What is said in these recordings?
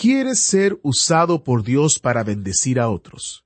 ¿Quieres ser usado por Dios para bendecir a otros?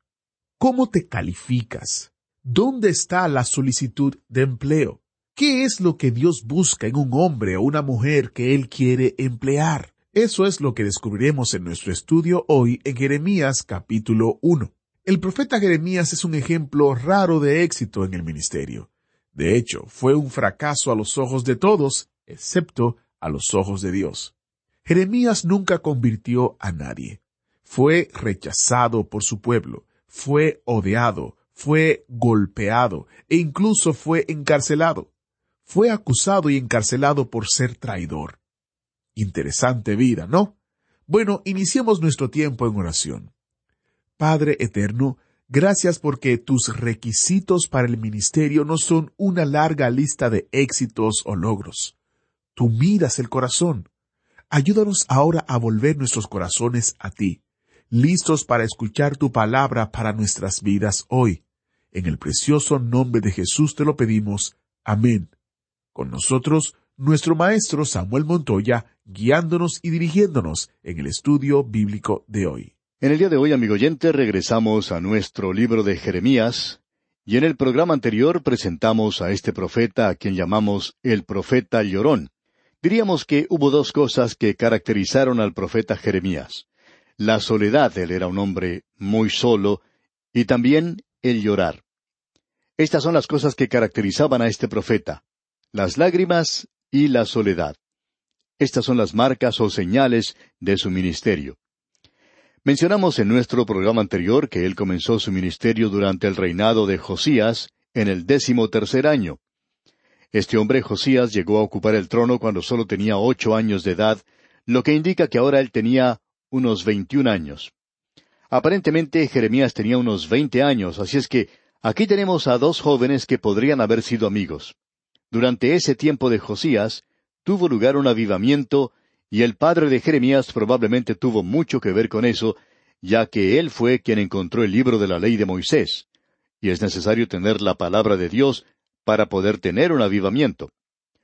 ¿Cómo te calificas? ¿Dónde está la solicitud de empleo? ¿Qué es lo que Dios busca en un hombre o una mujer que Él quiere emplear? Eso es lo que descubriremos en nuestro estudio hoy en Jeremías capítulo 1. El profeta Jeremías es un ejemplo raro de éxito en el ministerio. De hecho, fue un fracaso a los ojos de todos, excepto a los ojos de Dios. Jeremías nunca convirtió a nadie. Fue rechazado por su pueblo, fue odiado, fue golpeado e incluso fue encarcelado. Fue acusado y encarcelado por ser traidor. Interesante vida, ¿no? Bueno, iniciemos nuestro tiempo en oración. Padre Eterno, gracias porque tus requisitos para el ministerio no son una larga lista de éxitos o logros. Tú miras el corazón. Ayúdanos ahora a volver nuestros corazones a ti, listos para escuchar tu palabra para nuestras vidas hoy. En el precioso nombre de Jesús te lo pedimos. Amén. Con nosotros, nuestro maestro Samuel Montoya, guiándonos y dirigiéndonos en el estudio bíblico de hoy. En el día de hoy, amigo oyente, regresamos a nuestro libro de Jeremías, y en el programa anterior presentamos a este profeta a quien llamamos el profeta llorón. Diríamos que hubo dos cosas que caracterizaron al profeta Jeremías. La soledad, él era un hombre muy solo, y también el llorar. Estas son las cosas que caracterizaban a este profeta, las lágrimas y la soledad. Estas son las marcas o señales de su ministerio. Mencionamos en nuestro programa anterior que él comenzó su ministerio durante el reinado de Josías en el décimo tercer año. Este hombre Josías llegó a ocupar el trono cuando solo tenía ocho años de edad, lo que indica que ahora él tenía unos veintiún años. Aparentemente Jeremías tenía unos veinte años, así es que aquí tenemos a dos jóvenes que podrían haber sido amigos. Durante ese tiempo de Josías tuvo lugar un avivamiento y el padre de Jeremías probablemente tuvo mucho que ver con eso, ya que él fue quien encontró el libro de la ley de Moisés. Y es necesario tener la palabra de Dios para poder tener un avivamiento.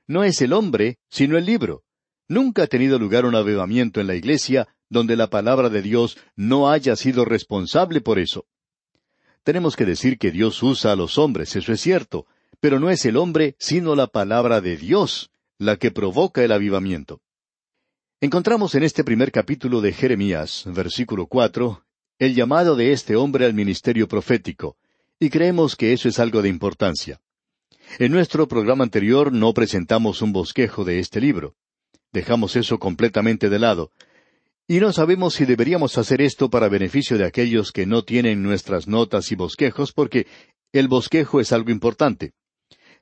No es el hombre, sino el libro. Nunca ha tenido lugar un avivamiento en la iglesia donde la palabra de Dios no haya sido responsable por eso. Tenemos que decir que Dios usa a los hombres, eso es cierto, pero no es el hombre, sino la palabra de Dios, la que provoca el avivamiento. Encontramos en este primer capítulo de Jeremías, versículo cuatro, el llamado de este hombre al ministerio profético, y creemos que eso es algo de importancia. En nuestro programa anterior no presentamos un bosquejo de este libro. Dejamos eso completamente de lado. Y no sabemos si deberíamos hacer esto para beneficio de aquellos que no tienen nuestras notas y bosquejos, porque el bosquejo es algo importante.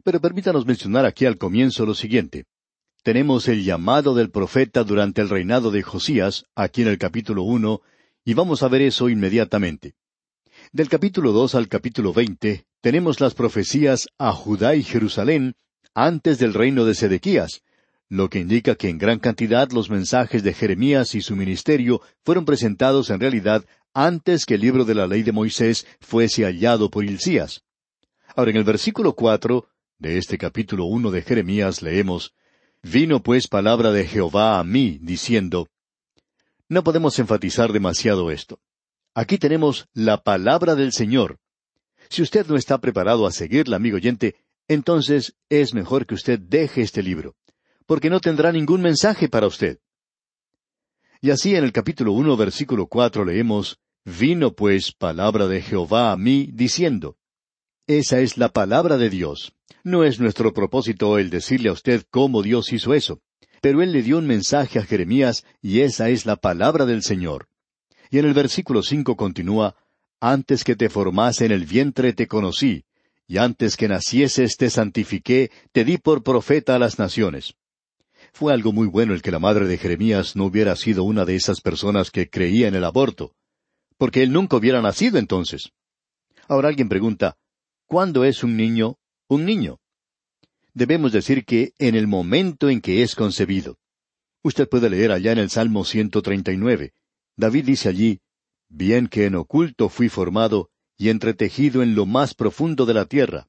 Pero permítanos mencionar aquí al comienzo lo siguiente tenemos el llamado del profeta durante el reinado de Josías, aquí en el capítulo uno, y vamos a ver eso inmediatamente. Del capítulo dos al capítulo veinte tenemos las profecías a Judá y Jerusalén antes del reino de Sedequías, lo que indica que en gran cantidad los mensajes de Jeremías y su ministerio fueron presentados en realidad antes que el libro de la ley de Moisés fuese hallado por Hilcías. Ahora en el versículo cuatro de este capítulo uno de Jeremías leemos Vino pues palabra de Jehová a mí, diciendo, No podemos enfatizar demasiado esto. Aquí tenemos la palabra del Señor. Si usted no está preparado a seguirla, amigo oyente, entonces es mejor que usted deje este libro, porque no tendrá ningún mensaje para usted. Y así en el capítulo uno, versículo cuatro leemos, Vino pues palabra de Jehová a mí, diciendo, esa es la palabra de Dios. No es nuestro propósito el decirle a usted cómo Dios hizo eso, pero Él le dio un mensaje a Jeremías y esa es la palabra del Señor. Y en el versículo cinco continúa, Antes que te formase en el vientre te conocí, y antes que nacieses te santifiqué, te di por profeta a las naciones. Fue algo muy bueno el que la madre de Jeremías no hubiera sido una de esas personas que creía en el aborto, porque él nunca hubiera nacido entonces. Ahora alguien pregunta, ¿cuándo es un niño un niño? Debemos decir que en el momento en que es concebido. Usted puede leer allá en el Salmo 139. David dice allí, Bien que en oculto fui formado y entretejido en lo más profundo de la tierra.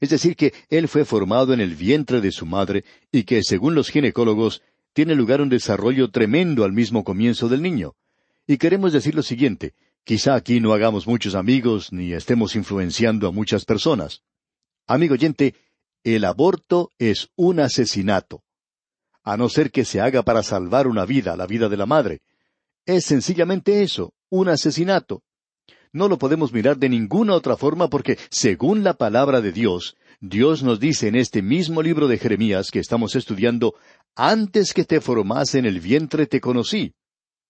Es decir, que él fue formado en el vientre de su madre y que, según los ginecólogos, tiene lugar un desarrollo tremendo al mismo comienzo del niño. Y queremos decir lo siguiente, quizá aquí no hagamos muchos amigos ni estemos influenciando a muchas personas. Amigo oyente, el aborto es un asesinato. A no ser que se haga para salvar una vida, la vida de la madre. Es sencillamente eso, un asesinato. No lo podemos mirar de ninguna otra forma porque, según la palabra de Dios, Dios nos dice en este mismo libro de Jeremías que estamos estudiando, antes que te formase en el vientre te conocí.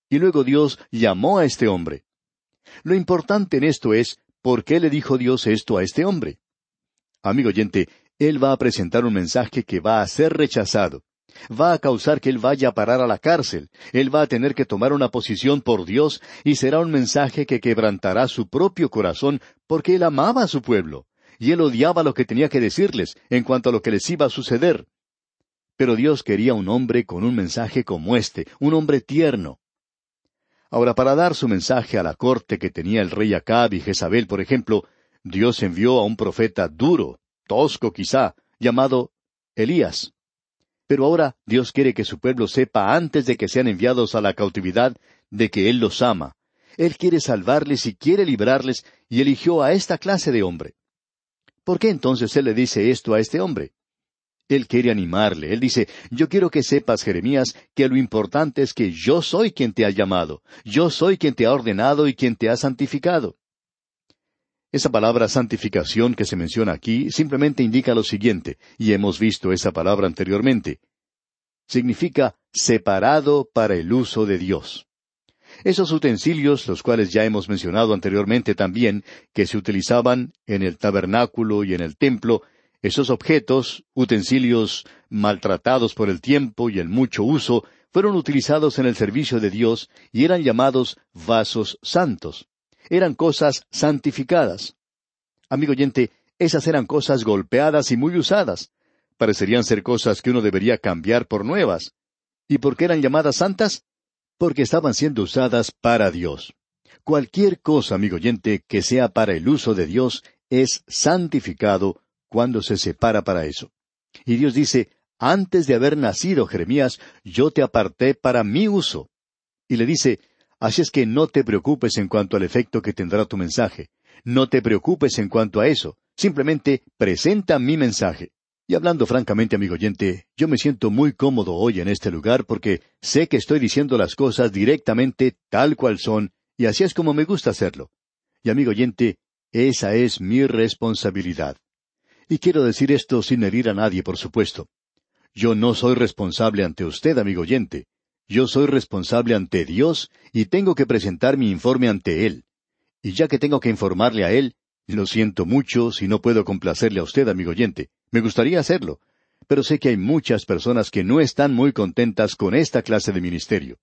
Y luego Dios llamó a este hombre. Lo importante en esto es, ¿por qué le dijo Dios esto a este hombre? Amigo oyente, Él va a presentar un mensaje que va a ser rechazado va a causar que él vaya a parar a la cárcel, él va a tener que tomar una posición por Dios y será un mensaje que quebrantará su propio corazón porque él amaba a su pueblo y él odiaba lo que tenía que decirles en cuanto a lo que les iba a suceder. Pero Dios quería un hombre con un mensaje como este, un hombre tierno. Ahora, para dar su mensaje a la corte que tenía el rey Acab y Jezabel, por ejemplo, Dios envió a un profeta duro, tosco quizá, llamado Elías. Pero ahora Dios quiere que su pueblo sepa antes de que sean enviados a la cautividad de que Él los ama. Él quiere salvarles y quiere librarles y eligió a esta clase de hombre. ¿Por qué entonces Él le dice esto a este hombre? Él quiere animarle. Él dice, yo quiero que sepas, Jeremías, que lo importante es que yo soy quien te ha llamado, yo soy quien te ha ordenado y quien te ha santificado. Esa palabra santificación que se menciona aquí simplemente indica lo siguiente, y hemos visto esa palabra anteriormente. Significa separado para el uso de Dios. Esos utensilios, los cuales ya hemos mencionado anteriormente también, que se utilizaban en el tabernáculo y en el templo, esos objetos, utensilios maltratados por el tiempo y el mucho uso, fueron utilizados en el servicio de Dios y eran llamados vasos santos eran cosas santificadas. Amigo oyente, esas eran cosas golpeadas y muy usadas. Parecerían ser cosas que uno debería cambiar por nuevas. ¿Y por qué eran llamadas santas? Porque estaban siendo usadas para Dios. Cualquier cosa, amigo oyente, que sea para el uso de Dios, es santificado cuando se separa para eso. Y Dios dice, antes de haber nacido Jeremías, yo te aparté para mi uso. Y le dice, Así es que no te preocupes en cuanto al efecto que tendrá tu mensaje. No te preocupes en cuanto a eso. Simplemente presenta mi mensaje. Y hablando francamente, amigo oyente, yo me siento muy cómodo hoy en este lugar porque sé que estoy diciendo las cosas directamente tal cual son, y así es como me gusta hacerlo. Y amigo oyente, esa es mi responsabilidad. Y quiero decir esto sin herir a nadie, por supuesto. Yo no soy responsable ante usted, amigo oyente. Yo soy responsable ante Dios y tengo que presentar mi informe ante Él. Y ya que tengo que informarle a Él, lo siento mucho si no puedo complacerle a usted, amigo oyente. Me gustaría hacerlo, pero sé que hay muchas personas que no están muy contentas con esta clase de ministerio.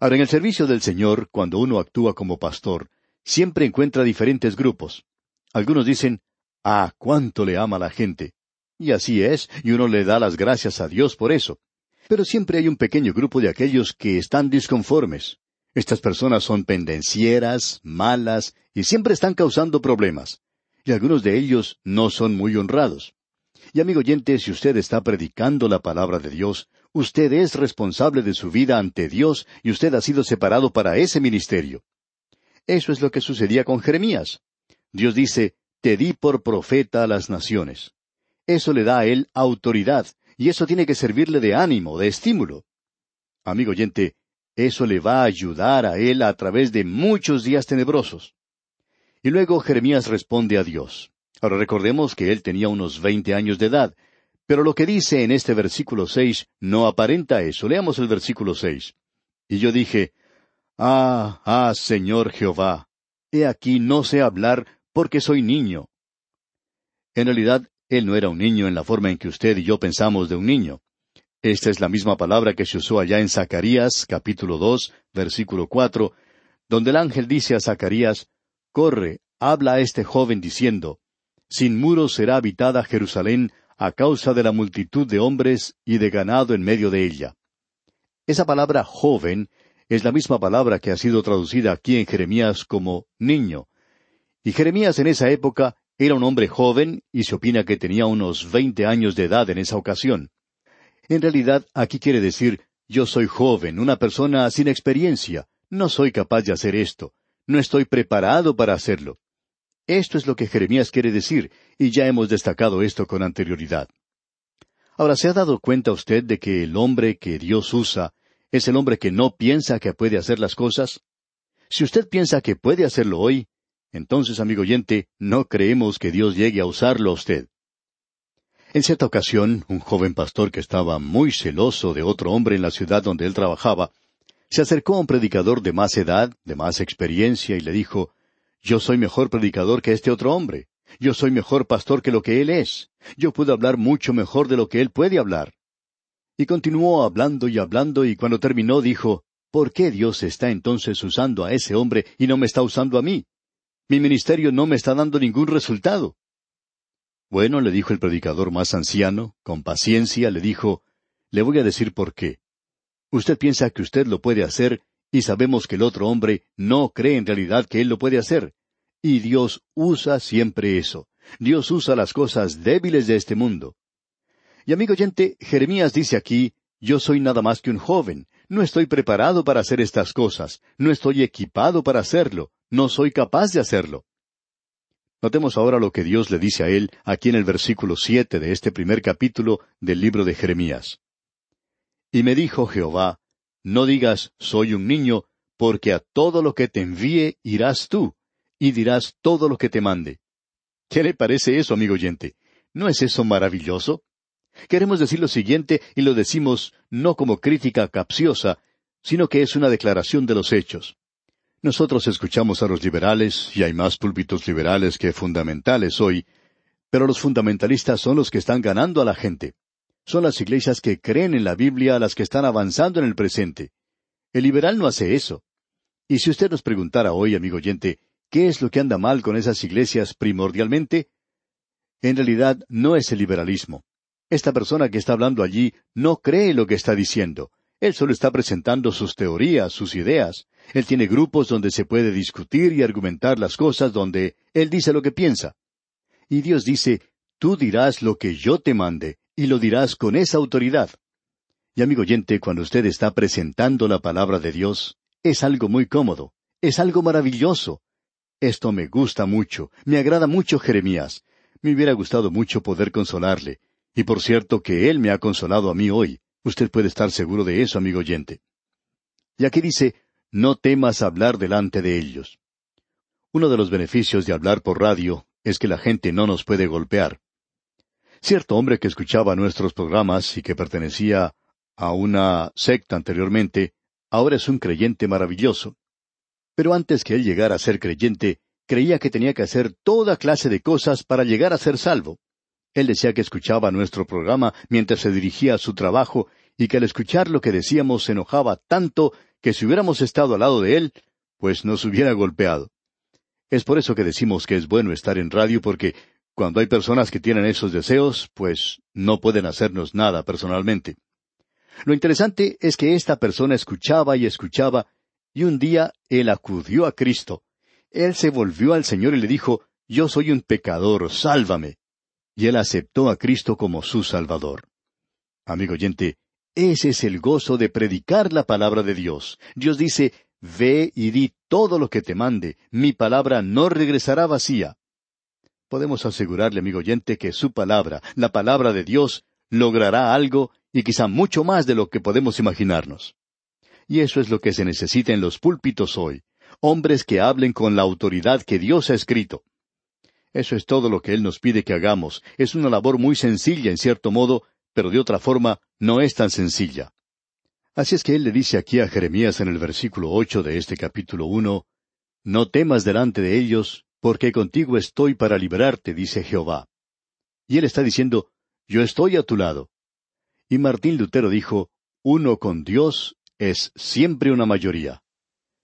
Ahora, en el servicio del Señor, cuando uno actúa como pastor, siempre encuentra diferentes grupos. Algunos dicen, Ah, cuánto le ama la gente. Y así es, y uno le da las gracias a Dios por eso. Pero siempre hay un pequeño grupo de aquellos que están disconformes. Estas personas son pendencieras, malas, y siempre están causando problemas. Y algunos de ellos no son muy honrados. Y amigo oyente, si usted está predicando la palabra de Dios, usted es responsable de su vida ante Dios y usted ha sido separado para ese ministerio. Eso es lo que sucedía con Jeremías. Dios dice, Te di por profeta a las naciones. Eso le da a él autoridad, y eso tiene que servirle de ánimo, de estímulo. Amigo oyente, eso le va a ayudar a él a través de muchos días tenebrosos. Y luego Jeremías responde a Dios. Ahora recordemos que él tenía unos veinte años de edad, pero lo que dice en este versículo seis no aparenta eso. Leamos el versículo seis. Y yo dije, Ah, ah, Señor Jehová, he aquí no sé hablar porque soy niño. En realidad, él no era un niño en la forma en que usted y yo pensamos de un niño. Esta es la misma palabra que se usó allá en Zacarías capítulo dos, versículo cuatro, donde el ángel dice a Zacarías, Corre, habla a este joven diciendo, Sin muros será habitada Jerusalén a causa de la multitud de hombres y de ganado en medio de ella. Esa palabra joven es la misma palabra que ha sido traducida aquí en Jeremías como niño. Y Jeremías en esa época era un hombre joven y se opina que tenía unos veinte años de edad en esa ocasión. En realidad, aquí quiere decir, yo soy joven, una persona sin experiencia, no soy capaz de hacer esto, no estoy preparado para hacerlo. Esto es lo que Jeremías quiere decir, y ya hemos destacado esto con anterioridad. Ahora, ¿se ha dado cuenta usted de que el hombre que Dios usa es el hombre que no piensa que puede hacer las cosas? Si usted piensa que puede hacerlo hoy, entonces, amigo oyente, no creemos que Dios llegue a usarlo a usted. En cierta ocasión, un joven pastor que estaba muy celoso de otro hombre en la ciudad donde él trabajaba, se acercó a un predicador de más edad, de más experiencia, y le dijo, Yo soy mejor predicador que este otro hombre. Yo soy mejor pastor que lo que él es. Yo puedo hablar mucho mejor de lo que él puede hablar. Y continuó hablando y hablando, y cuando terminó dijo, ¿Por qué Dios está entonces usando a ese hombre y no me está usando a mí? Mi ministerio no me está dando ningún resultado. Bueno, le dijo el predicador más anciano, con paciencia, le dijo, le voy a decir por qué. Usted piensa que usted lo puede hacer, y sabemos que el otro hombre no cree en realidad que él lo puede hacer. Y Dios usa siempre eso. Dios usa las cosas débiles de este mundo. Y amigo oyente, Jeremías dice aquí, yo soy nada más que un joven, no estoy preparado para hacer estas cosas, no estoy equipado para hacerlo, no soy capaz de hacerlo. Notemos ahora lo que Dios le dice a él aquí en el versículo siete de este primer capítulo del libro de Jeremías. Y me dijo Jehová, No digas soy un niño, porque a todo lo que te envíe irás tú, y dirás todo lo que te mande. ¿Qué le parece eso, amigo oyente? ¿No es eso maravilloso? Queremos decir lo siguiente y lo decimos no como crítica capciosa, sino que es una declaración de los hechos. Nosotros escuchamos a los liberales, y hay más púlpitos liberales que fundamentales hoy, pero los fundamentalistas son los que están ganando a la gente. Son las iglesias que creen en la Biblia las que están avanzando en el presente. El liberal no hace eso. Y si usted nos preguntara hoy, amigo oyente, ¿qué es lo que anda mal con esas iglesias primordialmente? En realidad no es el liberalismo. Esta persona que está hablando allí no cree lo que está diciendo. Él solo está presentando sus teorías, sus ideas. Él tiene grupos donde se puede discutir y argumentar las cosas donde Él dice lo que piensa. Y Dios dice, tú dirás lo que yo te mande, y lo dirás con esa autoridad. Y amigo oyente, cuando usted está presentando la palabra de Dios, es algo muy cómodo, es algo maravilloso. Esto me gusta mucho, me agrada mucho Jeremías. Me hubiera gustado mucho poder consolarle. Y por cierto que Él me ha consolado a mí hoy. Usted puede estar seguro de eso, amigo oyente. Y aquí dice, no temas hablar delante de ellos. Uno de los beneficios de hablar por radio es que la gente no nos puede golpear. Cierto hombre que escuchaba nuestros programas y que pertenecía a una secta anteriormente, ahora es un creyente maravilloso. Pero antes que él llegara a ser creyente, creía que tenía que hacer toda clase de cosas para llegar a ser salvo. Él decía que escuchaba nuestro programa mientras se dirigía a su trabajo y que al escuchar lo que decíamos se enojaba tanto que si hubiéramos estado al lado de él, pues nos hubiera golpeado. Es por eso que decimos que es bueno estar en radio porque cuando hay personas que tienen esos deseos, pues no pueden hacernos nada personalmente. Lo interesante es que esta persona escuchaba y escuchaba, y un día él acudió a Cristo. Él se volvió al Señor y le dijo, Yo soy un pecador, sálvame. Y él aceptó a Cristo como su Salvador. Amigo oyente, ese es el gozo de predicar la palabra de Dios. Dios dice, Ve y di todo lo que te mande, mi palabra no regresará vacía. Podemos asegurarle, amigo oyente, que su palabra, la palabra de Dios, logrará algo y quizá mucho más de lo que podemos imaginarnos. Y eso es lo que se necesita en los púlpitos hoy, hombres que hablen con la autoridad que Dios ha escrito. Eso es todo lo que Él nos pide que hagamos. Es una labor muy sencilla, en cierto modo, pero de otra forma no es tan sencilla. Así es que él le dice aquí a Jeremías en el versículo ocho de este capítulo uno, No temas delante de ellos, porque contigo estoy para librarte, dice Jehová. Y él está diciendo, Yo estoy a tu lado. Y Martín Lutero dijo, uno con Dios es siempre una mayoría.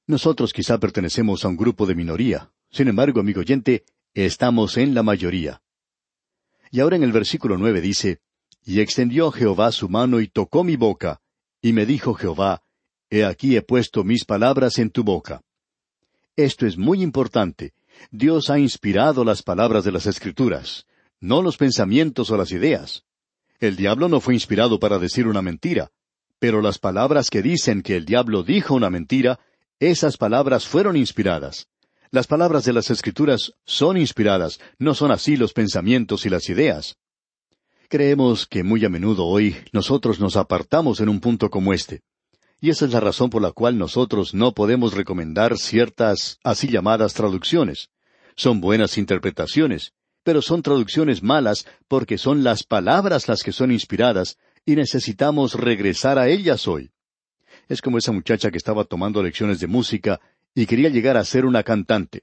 Nosotros quizá pertenecemos a un grupo de minoría. Sin embargo, amigo oyente, estamos en la mayoría. Y ahora en el versículo nueve dice, Y extendió Jehová su mano y tocó mi boca, y me dijo Jehová, He aquí he puesto mis palabras en tu boca. Esto es muy importante. Dios ha inspirado las palabras de las Escrituras, no los pensamientos o las ideas. El diablo no fue inspirado para decir una mentira, pero las palabras que dicen que el diablo dijo una mentira, esas palabras fueron inspiradas. Las palabras de las Escrituras son inspiradas, no son así los pensamientos y las ideas. Creemos que muy a menudo hoy nosotros nos apartamos en un punto como este. Y esa es la razón por la cual nosotros no podemos recomendar ciertas así llamadas traducciones. Son buenas interpretaciones, pero son traducciones malas porque son las palabras las que son inspiradas y necesitamos regresar a ellas hoy. Es como esa muchacha que estaba tomando lecciones de música y quería llegar a ser una cantante.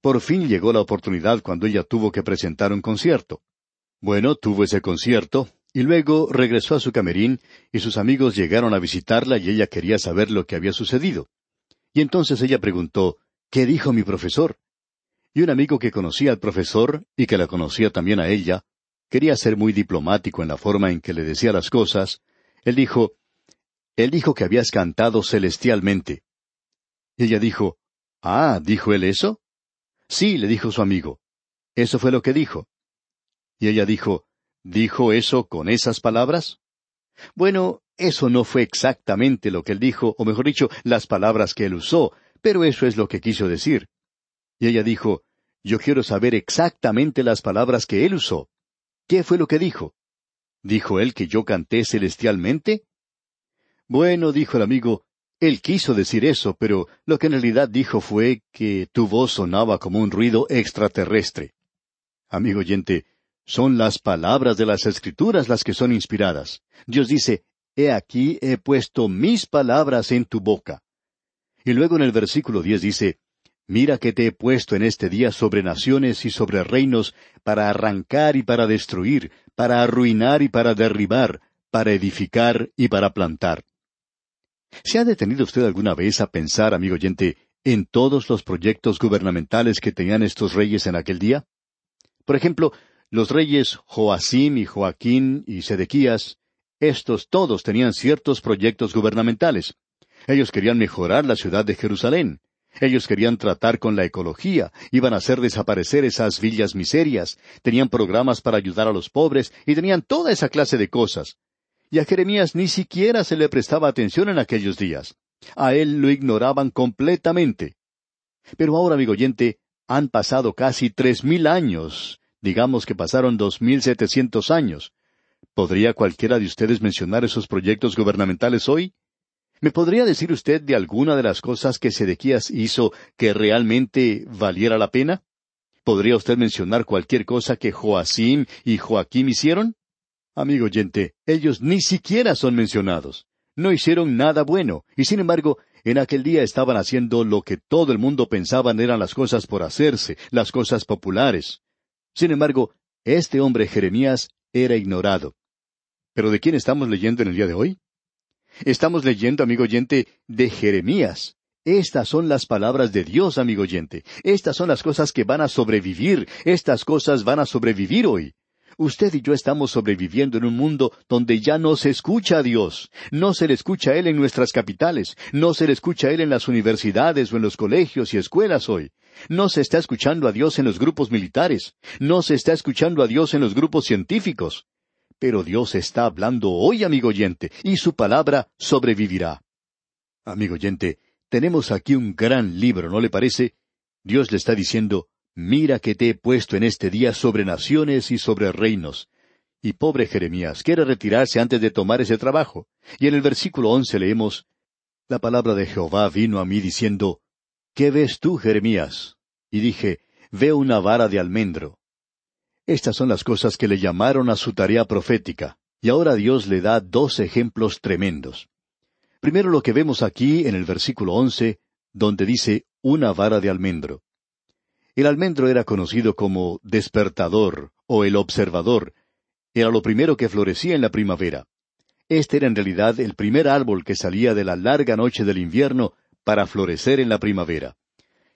Por fin llegó la oportunidad cuando ella tuvo que presentar un concierto. Bueno, tuvo ese concierto, y luego regresó a su camerín, y sus amigos llegaron a visitarla y ella quería saber lo que había sucedido. Y entonces ella preguntó, ¿Qué dijo mi profesor? Y un amigo que conocía al profesor, y que la conocía también a ella, quería ser muy diplomático en la forma en que le decía las cosas, él dijo, Él dijo que habías cantado celestialmente. Y ella dijo, Ah, ¿dijo él eso? Sí, le dijo su amigo. Eso fue lo que dijo. Y ella dijo, ¿dijo eso con esas palabras? Bueno, eso no fue exactamente lo que él dijo, o mejor dicho, las palabras que él usó, pero eso es lo que quiso decir. Y ella dijo, Yo quiero saber exactamente las palabras que él usó. ¿Qué fue lo que dijo? ¿Dijo él que yo canté celestialmente? Bueno, dijo el amigo, él quiso decir eso, pero lo que en realidad dijo fue que tu voz sonaba como un ruido extraterrestre. Amigo oyente, son las palabras de las Escrituras las que son inspiradas. Dios dice, He aquí he puesto mis palabras en tu boca. Y luego en el versículo diez dice, Mira que te he puesto en este día sobre naciones y sobre reinos para arrancar y para destruir, para arruinar y para derribar, para edificar y para plantar. ¿Se ha detenido usted alguna vez a pensar, amigo oyente, en todos los proyectos gubernamentales que tenían estos reyes en aquel día? Por ejemplo, los reyes Joacim y Joaquín y Sedequías, estos todos tenían ciertos proyectos gubernamentales. Ellos querían mejorar la ciudad de Jerusalén. Ellos querían tratar con la ecología, iban a hacer desaparecer esas villas miserias, tenían programas para ayudar a los pobres y tenían toda esa clase de cosas. Y a Jeremías ni siquiera se le prestaba atención en aquellos días. A él lo ignoraban completamente. Pero ahora, amigo oyente, han pasado casi tres mil años, digamos que pasaron dos mil setecientos años. ¿Podría cualquiera de ustedes mencionar esos proyectos gubernamentales hoy? ¿Me podría decir usted de alguna de las cosas que Sedequías hizo que realmente valiera la pena? ¿Podría usted mencionar cualquier cosa que Joacim y Joaquim hicieron? Amigo oyente, ellos ni siquiera son mencionados. No hicieron nada bueno, y sin embargo, en aquel día estaban haciendo lo que todo el mundo pensaban eran las cosas por hacerse, las cosas populares. Sin embargo, este hombre Jeremías era ignorado. ¿Pero de quién estamos leyendo en el día de hoy? Estamos leyendo, amigo oyente, de Jeremías. Estas son las palabras de Dios, amigo oyente. Estas son las cosas que van a sobrevivir. Estas cosas van a sobrevivir hoy. Usted y yo estamos sobreviviendo en un mundo donde ya no se escucha a Dios. No se le escucha a Él en nuestras capitales. No se le escucha a Él en las universidades o en los colegios y escuelas hoy. No se está escuchando a Dios en los grupos militares. No se está escuchando a Dios en los grupos científicos. Pero Dios está hablando hoy, amigo oyente, y su palabra sobrevivirá. Amigo oyente, tenemos aquí un gran libro, ¿no le parece? Dios le está diciendo, mira que te he puesto en este día sobre naciones y sobre reinos. Y pobre Jeremías quiere retirarse antes de tomar ese trabajo. Y en el versículo once leemos, La palabra de Jehová vino a mí diciendo, ¿Qué ves tú, Jeremías? Y dije, Veo una vara de almendro. Estas son las cosas que le llamaron a su tarea profética, y ahora Dios le da dos ejemplos tremendos. Primero lo que vemos aquí en el versículo once, donde dice una vara de almendro. El almendro era conocido como despertador o el observador. Era lo primero que florecía en la primavera. Este era en realidad el primer árbol que salía de la larga noche del invierno para florecer en la primavera.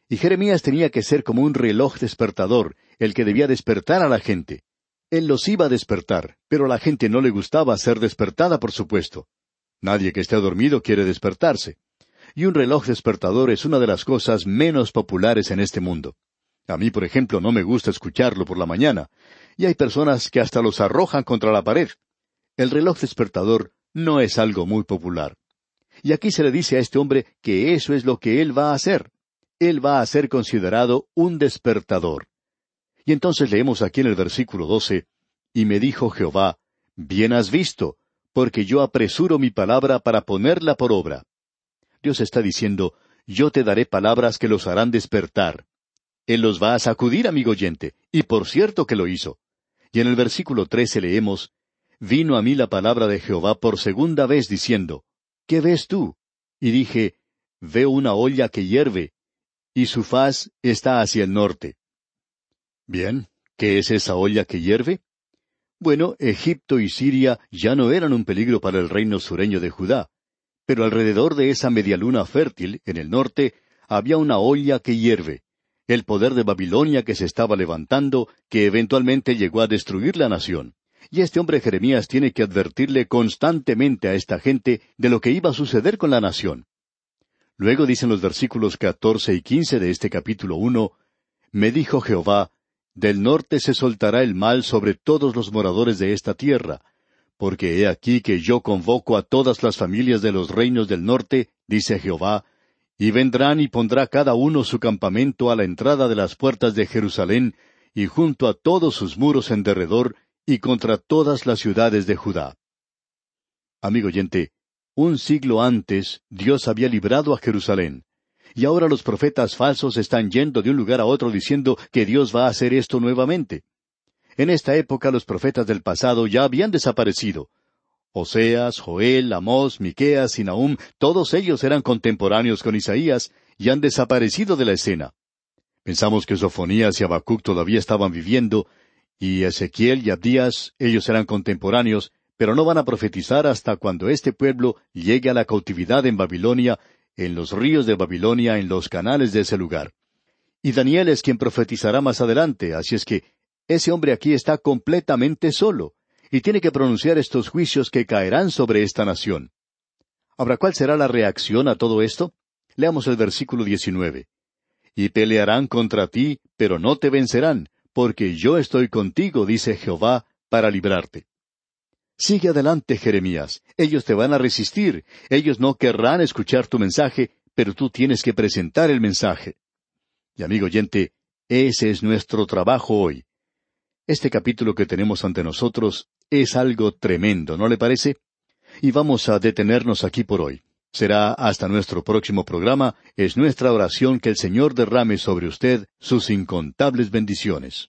Y Jeremías tenía que ser como un reloj despertador, el que debía despertar a la gente. Él los iba a despertar, pero a la gente no le gustaba ser despertada, por supuesto. Nadie que esté dormido quiere despertarse. Y un reloj despertador es una de las cosas menos populares en este mundo. A mí, por ejemplo, no me gusta escucharlo por la mañana, y hay personas que hasta los arrojan contra la pared. El reloj despertador no es algo muy popular. Y aquí se le dice a este hombre que eso es lo que él va a hacer. Él va a ser considerado un despertador. Y entonces leemos aquí en el versículo doce, Y me dijo Jehová, Bien has visto, porque yo apresuro mi palabra para ponerla por obra. Dios está diciendo, Yo te daré palabras que los harán despertar. Él los va a sacudir, amigo oyente, y por cierto que lo hizo. Y en el versículo trece leemos, vino a mí la palabra de Jehová por segunda vez diciendo, ¿Qué ves tú? Y dije, Veo una olla que hierve, y su faz está hacia el norte. Bien, ¿qué es esa olla que hierve? Bueno, Egipto y Siria ya no eran un peligro para el reino sureño de Judá, pero alrededor de esa medialuna fértil, en el norte, había una olla que hierve, el poder de Babilonia que se estaba levantando, que eventualmente llegó a destruir la nación. Y este hombre Jeremías tiene que advertirle constantemente a esta gente de lo que iba a suceder con la nación. Luego dicen los versículos catorce y quince de este capítulo uno, Me dijo Jehová, Del norte se soltará el mal sobre todos los moradores de esta tierra, porque he aquí que yo convoco a todas las familias de los reinos del norte, dice Jehová, y vendrán y pondrá cada uno su campamento a la entrada de las puertas de Jerusalén, y junto a todos sus muros en derredor, y contra todas las ciudades de Judá. Amigo oyente, un siglo antes Dios había librado a Jerusalén, y ahora los profetas falsos están yendo de un lugar a otro diciendo que Dios va a hacer esto nuevamente. En esta época los profetas del pasado ya habían desaparecido. Oseas, Joel, Amós, Miqueas y Nahum, todos ellos eran contemporáneos con Isaías y han desaparecido de la escena. Pensamos que Sofonías y Habacuc todavía estaban viviendo, y Ezequiel y Abdías, ellos eran contemporáneos, pero no van a profetizar hasta cuando este pueblo llegue a la cautividad en Babilonia, en los ríos de Babilonia, en los canales de ese lugar. Y Daniel es quien profetizará más adelante, así es que ese hombre aquí está completamente solo, y tiene que pronunciar estos juicios que caerán sobre esta nación. Ahora, ¿cuál será la reacción a todo esto? Leamos el versículo 19. Y pelearán contra ti, pero no te vencerán, porque yo estoy contigo, dice Jehová, para librarte. Sigue adelante, Jeremías. Ellos te van a resistir. Ellos no querrán escuchar tu mensaje, pero tú tienes que presentar el mensaje. Y amigo oyente, ese es nuestro trabajo hoy. Este capítulo que tenemos ante nosotros es algo tremendo, ¿no le parece? Y vamos a detenernos aquí por hoy. Será hasta nuestro próximo programa. Es nuestra oración que el Señor derrame sobre usted sus incontables bendiciones.